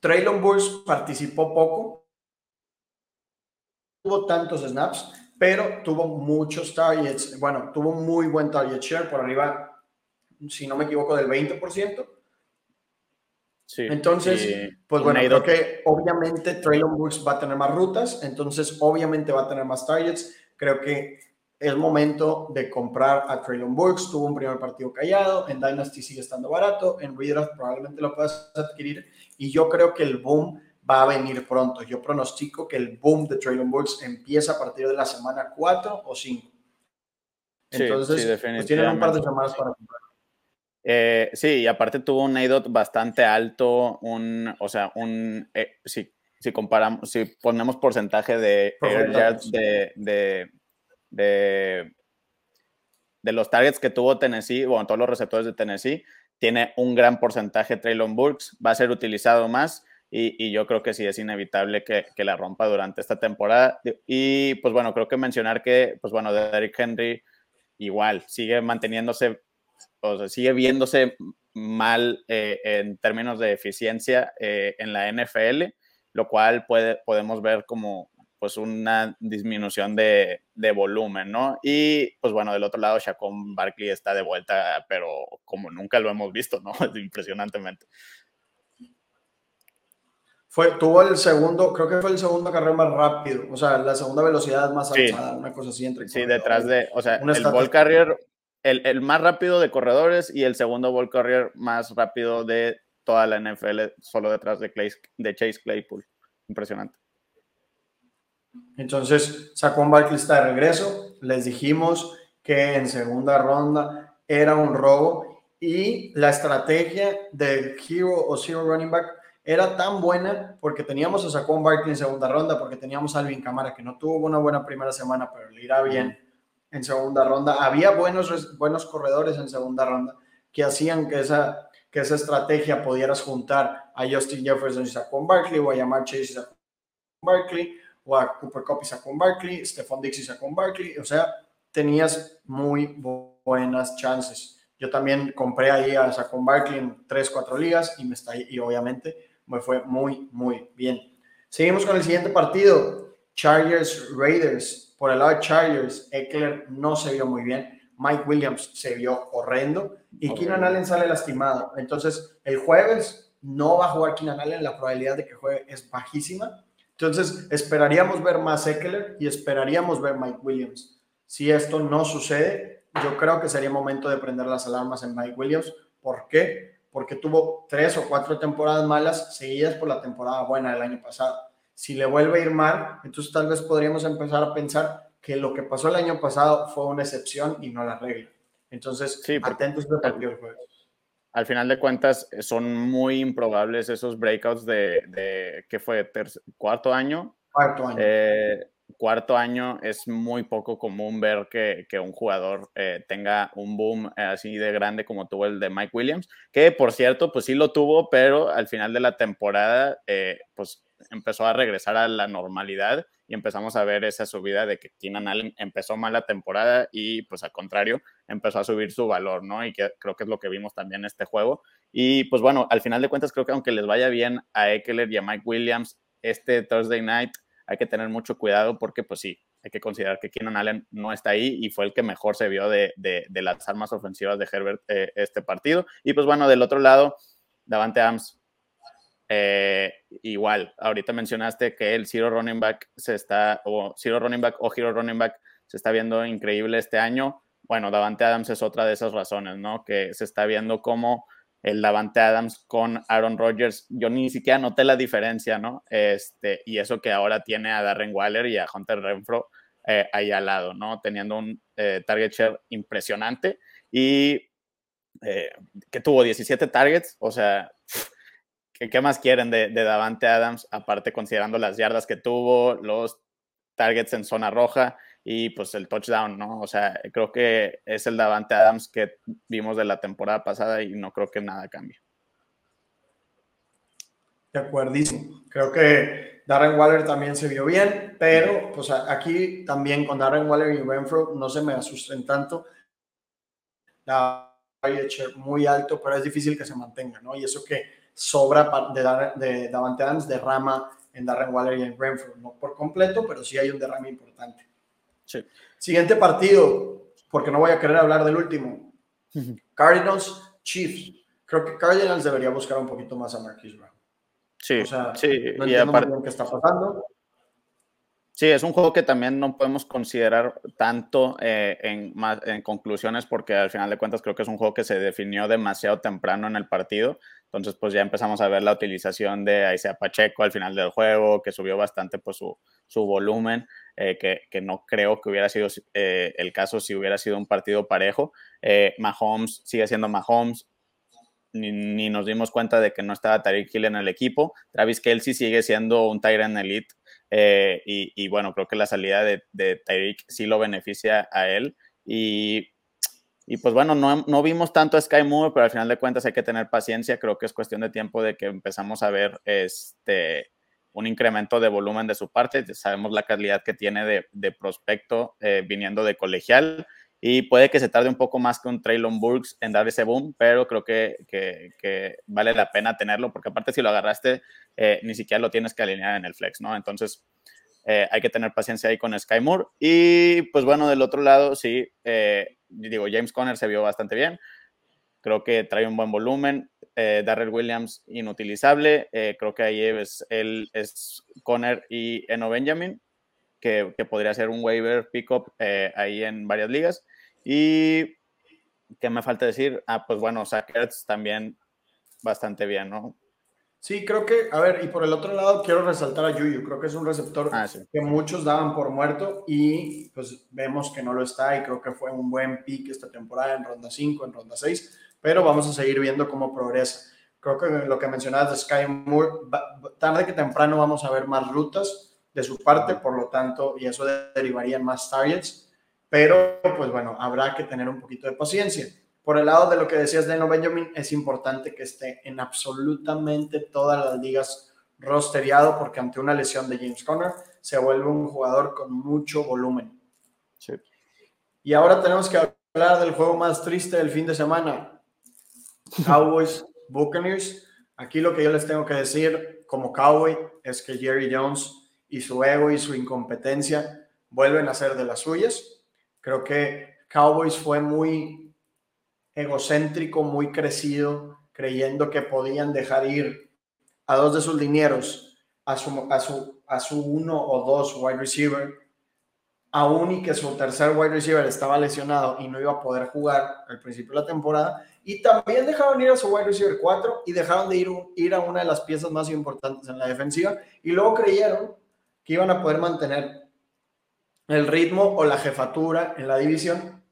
Traylon Burks participó poco, tuvo tantos snaps, pero tuvo muchos targets. Bueno, tuvo muy buen target share, por arriba, si no me equivoco, del 20%. Sí, entonces, pues bueno, creo que obviamente Traylon Burks va a tener más rutas, entonces obviamente va a tener más targets. Creo que es momento de comprar a Traylon Burks. Tuvo un primer partido callado, en Dynasty sigue estando barato, en Redraft probablemente lo puedas adquirir y yo creo que el boom va a venir pronto. Yo pronostico que el boom de Traylon Burks empieza a partir de la semana 4 o 5. Entonces, sí, sí, pues tienen un par de semanas para comprar. Eh, sí, y aparte tuvo un ADOT bastante alto, un, o sea, un, eh, si, si comparamos, si ponemos porcentaje de de, de, de, de, los targets que tuvo Tennessee, bueno, todos los receptores de Tennessee, tiene un gran porcentaje Traylon Burks, va a ser utilizado más y, y, yo creo que sí es inevitable que, que, la rompa durante esta temporada. Y pues bueno, creo que mencionar que, pues bueno, Derrick Henry igual sigue manteniéndose, o sea, sigue viéndose mal eh, en términos de eficiencia eh, en la NFL, lo cual puede, podemos ver como pues una disminución de, de, volumen, ¿no? Y pues bueno, del otro lado, Shaquon Barkley está de vuelta, pero como nunca lo hemos visto, ¿no? [laughs] Impresionantemente. Fue, tuvo el segundo, creo que fue el segundo carrera más rápido, o sea, la segunda velocidad más alzada, sí. una cosa así entre Sí, detrás de, o sea, el ball carrier, el, más rápido de corredores y el segundo ball carrier más rápido de toda la NFL, solo detrás de, de Chase Claypool. Impresionante. Entonces, Saquon Barkley está de regreso. Les dijimos que en segunda ronda era un robo y la estrategia del Hero o Zero Running Back era tan buena porque teníamos a Saquon Barkley en segunda ronda, porque teníamos a Alvin Camara que no tuvo una buena primera semana, pero le irá bien en segunda ronda. Había buenos, buenos corredores en segunda ronda que hacían que esa, que esa estrategia pudieras juntar a Justin Jefferson y Saquon Barkley o a llamar Chase y Saquon Barkley o a Cooper Cup y Saquon Barkley, Stephon Dix y Saquon Barkley. O sea, tenías muy buenas chances. Yo también compré ahí a Saquon Barkley en 3, 4 ligas y, me está, y obviamente me fue muy, muy bien. Seguimos con el siguiente partido. Chargers Raiders. Por el lado de Chargers, Eckler no se vio muy bien. Mike Williams se vio horrendo y Keenan Allen sale lastimado. Entonces, el jueves no va a jugar Keenan Allen, la probabilidad de que juegue es bajísima. Entonces, esperaríamos ver más Eckler y esperaríamos ver Mike Williams. Si esto no sucede, yo creo que sería momento de prender las alarmas en Mike Williams. ¿Por qué? Porque tuvo tres o cuatro temporadas malas seguidas por la temporada buena del año pasado. Si le vuelve a ir mal, entonces tal vez podríamos empezar a pensar que lo que pasó el año pasado fue una excepción y no la regla. Entonces, sí, atentos a partido al final de cuentas son muy improbables esos breakouts de, de ¿qué fue? ¿Cuarto año? Cuarto año. Eh, cuarto año es muy poco común ver que, que un jugador eh, tenga un boom así de grande como tuvo el de Mike Williams, que por cierto, pues sí lo tuvo, pero al final de la temporada, eh, pues empezó a regresar a la normalidad y empezamos a ver esa subida de que Keenan Allen empezó mal la temporada y pues al contrario empezó a subir su valor, ¿no? Y que creo que es lo que vimos también en este juego. Y pues bueno, al final de cuentas creo que aunque les vaya bien a Eckler y a Mike Williams este Thursday night, hay que tener mucho cuidado porque pues sí, hay que considerar que Keenan Allen no está ahí y fue el que mejor se vio de, de, las armas ofensivas de Herbert eh, este partido. Y pues bueno, del otro lado, Davante Adams eh, igual, ahorita mencionaste que el Zero Running Back se está, o Zero Running Back o Hero Running Back se está viendo increíble este año. Bueno, Davante Adams es otra de esas razones, ¿no? Que se está viendo como el Davante Adams con Aaron Rodgers. Yo ni siquiera noté la diferencia, ¿no? Este, y eso que ahora tiene a Darren Waller y a Hunter Renfro eh, ahí al lado, ¿no? Teniendo un eh, target share impresionante y que tuvo 17 targets, o sea, ¿Qué, más quieren de, Davante Adams? Aparte, considerando las yardas que tuvo, los targets en zona roja y pues el touchdown, ¿no? O sea, creo que es el Davante Adams que vimos de la temporada pasada y no creo que nada cambie. De acuerdísimo. Creo que Darren Waller también se vio bien, pero pues aquí también con Darren Waller y Renfro no se me asusten tanto. La muy alto, pero es difícil que se mantenga, ¿no? Y eso que sobra de, de Davante Adams derrama en Darren Waller y en Renfrew, no por completo, pero sí hay un derrame importante. Siguiente partido, porque no voy a querer hablar del último. Cardinals Chiefs. Creo que Cardinals debería buscar un poquito más a Marquis Brown. Sí, o sea, sí. No y aparte, qué está pasando. Sí, es un juego que también no podemos considerar tanto eh, en, en, conclusiones porque al final de cuentas creo que es un juego que se definió demasiado temprano en el partido. Entonces pues ya empezamos a ver la utilización de Isaiah Pacheco al final del juego, que subió bastante pues su, su volumen, eh, que, que, no creo que hubiera sido eh, el caso si hubiera sido un partido parejo. Mahomes sigue siendo Mahomes, ni, ni, nos dimos cuenta de que no estaba Tariq Hill en el equipo. Travis Kelsey sigue siendo un Tyrant Elite eh, y, bueno, creo que la salida de, de Tyreek sí lo beneficia a él. Y, y pues bueno, no, no, vimos tanto a Sky Moore, pero al final de cuentas hay que tener paciencia. Creo que es cuestión de tiempo de que empezamos a ver este, un incremento de volumen de su parte. Sabemos la calidad que tiene de, de prospecto eh, viniendo de colegial y puede que se tarde un poco más que un Traylon Burks en dar ese boom, pero creo que, que, vale la pena tenerlo, porque aparte si lo agarraste, eh, ni siquiera lo tienes que alinear en el flex, ¿no? Entonces, eh, hay que tener paciencia ahí con Sky Moore. Y pues bueno, del otro lado, sí, eh, digo, James Conner se vio bastante bien. Creo que trae un buen volumen. Darrell Williams, inutilizable. creo que ahí es, él es Conner y Eno Benjamin que, podría ser un waiver pickup eh, ahí en varias ligas. Y ¿qué me falta decir? Ah, pues bueno, Sackers también bastante bien, ¿no? Sí, creo que, a ver, y por el otro lado quiero resaltar a Yuyu, creo que es un receptor ah, que muchos daban por muerto y pues vemos que no lo está y creo que fue un buen pick esta temporada en ronda 5, en ronda 6, pero vamos a seguir viendo cómo progresa. Creo que lo que mencionabas de Sky Moore, tarde que temprano vamos a ver más rutas de su parte, por lo tanto, y eso derivaría en más targets, pero pues bueno, habrá que tener un poquito de paciencia. Por el lado de lo que decías de No Benjamin, es importante que esté en absolutamente todas las ligas rosteriado porque ante una lesión de James Conner se vuelve un jugador con mucho volumen. Y ahora tenemos que hablar del juego más triste del fin de semana. Cowboys Buccaneers. Aquí lo que yo les tengo que decir como Cowboy es que Jerry Jones y su ego y su incompetencia vuelven a ser de las suyas. Creo que Cowboys fue muy egocéntrico, muy crecido, creyendo que podían dejar ir a dos de sus linieros, a su, a su, a su uno o dos wide receiver, aún y que su tercer wide receiver estaba lesionado y no iba a poder jugar al principio de la temporada, y también dejaron ir a su wide receiver 4 y dejaron de ir, ir a una de las piezas más importantes en la defensiva, y luego creyeron que iban a poder mantener el ritmo o la jefatura en la división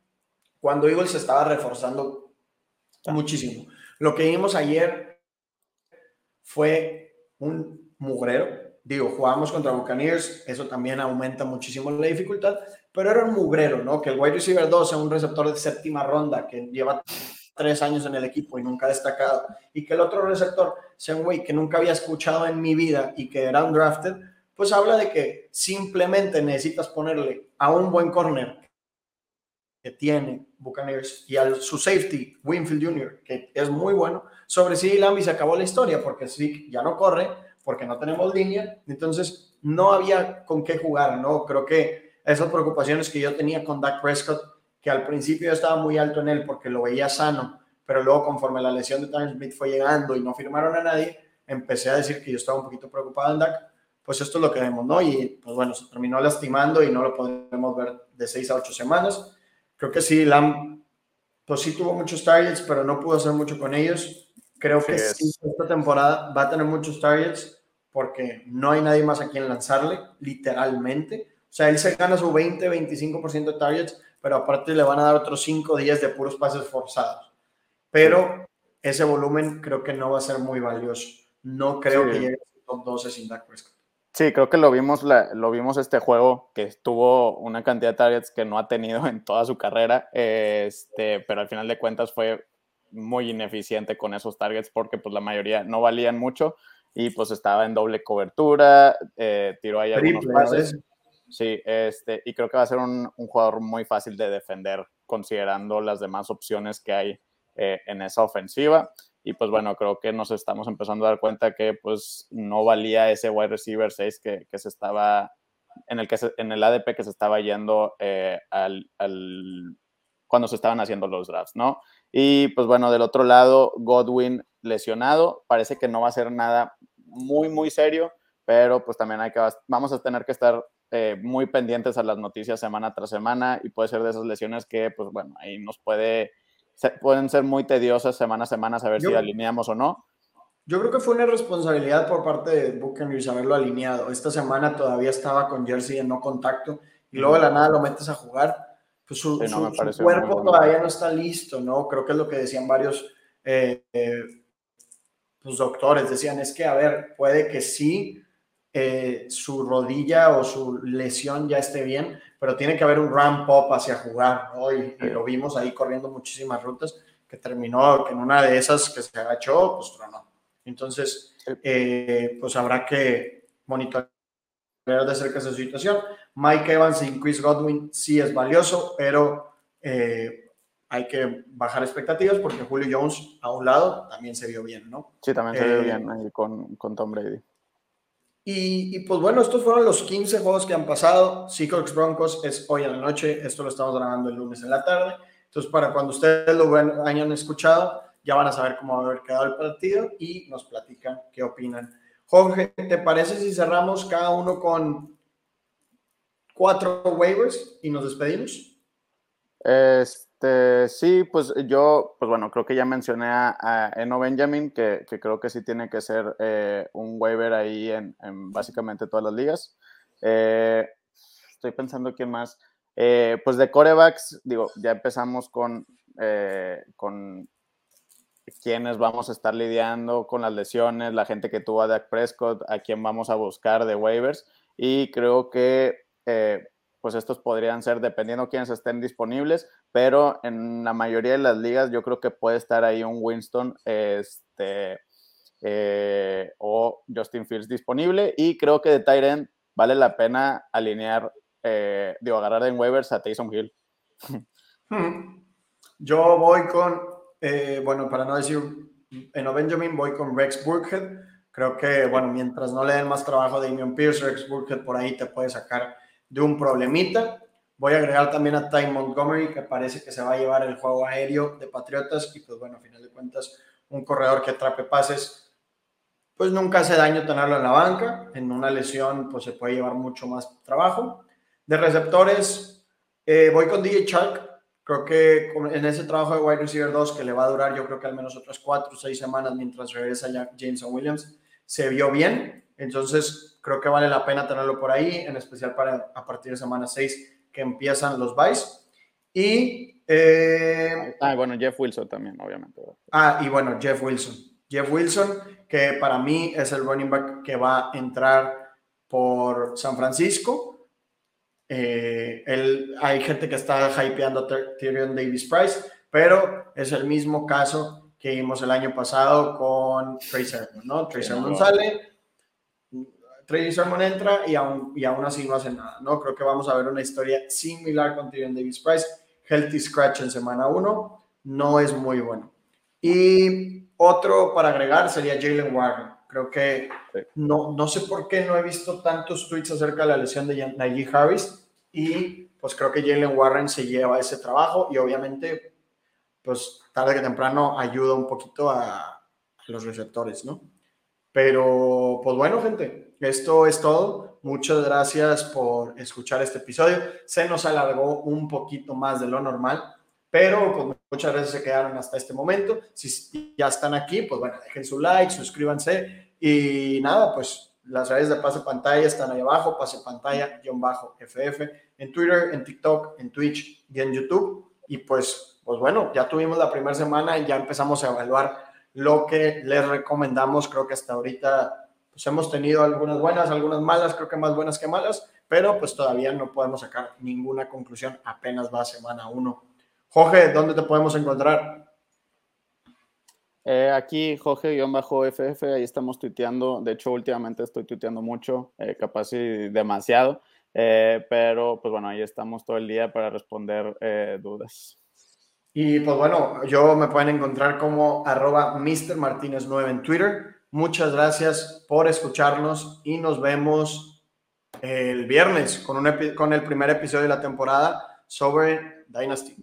cuando Eagles se estaba reforzando muchísimo. Lo que vimos ayer fue un mugrero. Digo, jugamos contra Buccaneers, eso también aumenta muchísimo la dificultad, pero era un mugrero, ¿no? Que el wide receiver 2 sea un receptor de séptima ronda que lleva tres años en el equipo y nunca ha destacado, y que el otro receptor sea un güey que nunca había escuchado en mi vida y que era un drafted, pues habla de que simplemente necesitas ponerle a un buen corner que tiene Buccaneers y al su safety, Winfield Jr., que es muy bueno, sobre si Lamb y se acabó la historia porque sí ya no corre, porque no tenemos línea, entonces no había con qué jugar, ¿no? Creo que esas preocupaciones que yo tenía con Dak Prescott, que al principio yo estaba muy alto en él porque lo veía sano, pero luego conforme la lesión de Tyron Smith fue llegando y no firmaron a nadie, empecé a decir que yo estaba un poquito preocupado en Dak, pues esto es lo que vemos, ¿no? Y pues bueno, se terminó lastimando y no lo podemos ver de seis a ocho semanas Creo que sí, Lam, pues sí tuvo muchos targets, pero no pudo hacer mucho con ellos. Creo que sí, esta temporada va a tener muchos targets porque no hay nadie más a quien lanzarle, literalmente. O sea, él se gana su 20-25% de targets, pero aparte le van a dar otros 5 días de puros pases forzados. Pero ese volumen creo que no va a ser muy valioso. No creo que llegue a top 12 sin Dak Prescott. Sí, creo que lo vimos, lo vimos este juego que tuvo una cantidad de targets que no ha tenido en toda su carrera, este, pero al final de cuentas fue muy ineficiente con esos targets porque pues la mayoría no valían mucho y pues estaba en doble cobertura, eh, tiró ahí algunos pases. Sí, este, y creo que va a ser un, jugador muy fácil de defender considerando las demás opciones que hay eh, en esa ofensiva. Y pues bueno, creo que nos estamos empezando a dar cuenta que pues no valía ese wide receiver 6 que, que se estaba, en el, que en el ADP que se estaba yendo eh, al, al, cuando se estaban haciendo los drafts, ¿no? Y pues bueno, del otro lado, Godwin lesionado, parece que no va a ser nada muy, muy serio, pero pues también hay que, vamos a tener que estar eh, muy pendientes a las noticias semana tras semana y puede ser de esas lesiones que pues bueno, ahí nos puede pueden ser muy tediosas semana a semana saber si alineamos o no. Yo creo que fue una responsabilidad por parte de Buccaneers haberlo alineado. Esta semana todavía estaba con Jersey en no contacto y luego de la nada lo metes a jugar. Pues su, cuerpo todavía no está listo, ¿no? Creo que es lo que decían varios eh, eh, pues doctores. Decían, es que, a ver, puede que sí eh, su rodilla o su lesión ya esté bien, pero tiene que haber un ramp up hacia jugar, ¿no? Y, lo vimos ahí corriendo muchísimas rutas, que terminó que en una de esas que se agachó, pues tronó. Entonces, eh, pues habrá que monitorear de cerca esa situación. Mike Evans y Chris Godwin sí es valioso, pero eh, hay que bajar expectativas porque Julio Jones a un lado también se vio bien, ¿no? Sí, también se vio bien ahí con, con Tom Brady. Y, pues bueno, estos fueron los 15 juegos que han pasado. Seahawks Broncos es hoy en la noche. Esto lo estamos grabando el lunes en la tarde. Entonces, para cuando ustedes lo hayan escuchado, ya van a saber cómo va a haber quedado el partido y nos platican qué opinan. Jorge, ¿te parece si cerramos cada uno con cuatro waivers y nos despedimos? Este, sí, pues yo, pues bueno, creo que ya mencioné a, Eno Benjamin, que, creo que sí tiene que ser eh, un waiver ahí en, básicamente todas las ligas. Eh, estoy pensando quién más. Eh, pues de corebacks, digo, ya empezamos con, con quiénes vamos a estar lidiando con las lesiones, la gente que tuvo a Dak Prescott, a quién vamos a buscar de waivers. Y creo que pues estos podrían ser dependiendo quiénes estén disponibles, pero en la mayoría de las ligas yo creo que puede estar ahí un Winston este, eh, o Justin Fields disponible y creo que de Tyrant vale la pena alinear, eh, digo, agarrar en waivers a Taysom Hill. Hmm. Yo voy con, eh, bueno, para no decir en Benjamin, voy con Rex Burkhead. Creo que, bueno, mientras no le den más trabajo a Damian Pierce, Rex Burkhead por ahí te puede sacar de un problemita. Voy a agregar también a Ty Montgomery, que parece que se va a llevar el juego aéreo de Patriotas. Y pues bueno, a final de cuentas, un corredor que atrape pases, pues nunca hace daño tenerlo en la banca. En una lesión, pues se puede llevar mucho más trabajo. De receptores, eh, voy con DJ Chark. Creo que en ese trabajo de wide receiver 2, que le va a durar yo creo que al menos otras 4 o 6 semanas mientras regresa Jameson Williams, se vio bien. Entonces, creo que vale la pena tenerlo por ahí, en especial para a partir de semana 6 que empiezan los buys. Y. Eh, ah, bueno, Jeff Wilson también, obviamente. Ah, y bueno, Jeff Wilson. Jeff Wilson, que para mí es el running back que va a entrar por San Francisco. Eh, hay gente que está hypeando a Tyrion Davis Price, pero es el mismo caso que vimos el año pasado con Tracer, ¿no? Tracer no sale, Trey Sermon entra y aún, y aún así no hace nada, ¿no? Creo que vamos a ver una historia similar con Tyrion Davis Price. Healthy Scratch en semana 1 no es muy bueno. Y otro para agregar sería Jalen Warren. Creo que no, no sé por qué no he visto tantos tweets acerca de la lesión de Najee Harris y pues creo que Jalen Warren se lleva ese trabajo y obviamente pues tarde que temprano ayuda un poquito a, a los receptores, ¿no? Pero pues bueno, gente, esto es todo. Muchas gracias por escuchar este episodio. Se nos alargó un poquito más de lo normal, pero pues, muchas gracias se quedaron hasta este momento. Si ya están aquí, pues bueno, dejen su like, suscríbanse y nada, pues las redes de pase pantalla están ahí abajo, pase pantalla, guion bajo FF, en Twitter, en TikTok, en Twitch y en YouTube. Y pues, pues bueno, ya tuvimos la primera semana y ya empezamos a evaluar lo que les recomendamos. Creo que hasta ahorita pues hemos tenido algunas buenas, algunas malas, creo que más buenas que malas, pero pues todavía no podemos sacar ninguna conclusión, apenas va semana uno. Jorge, ¿dónde te podemos encontrar? Eh, aquí, Jorge-FF, ahí estamos tuiteando. De hecho, últimamente estoy tuiteando mucho, eh, capaz y demasiado. Eh, pero, pues bueno, ahí estamos todo el día para responder dudas. Y pues bueno, yo me pueden encontrar como arroba Mr. Martínez 9 en Twitter. Muchas gracias por escucharnos y nos vemos el viernes con, con el primer episodio de la temporada sobre Dynasty.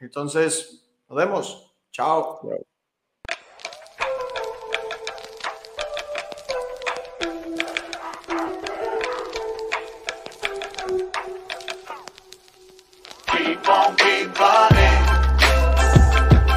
Entonces, nos vemos. Chao.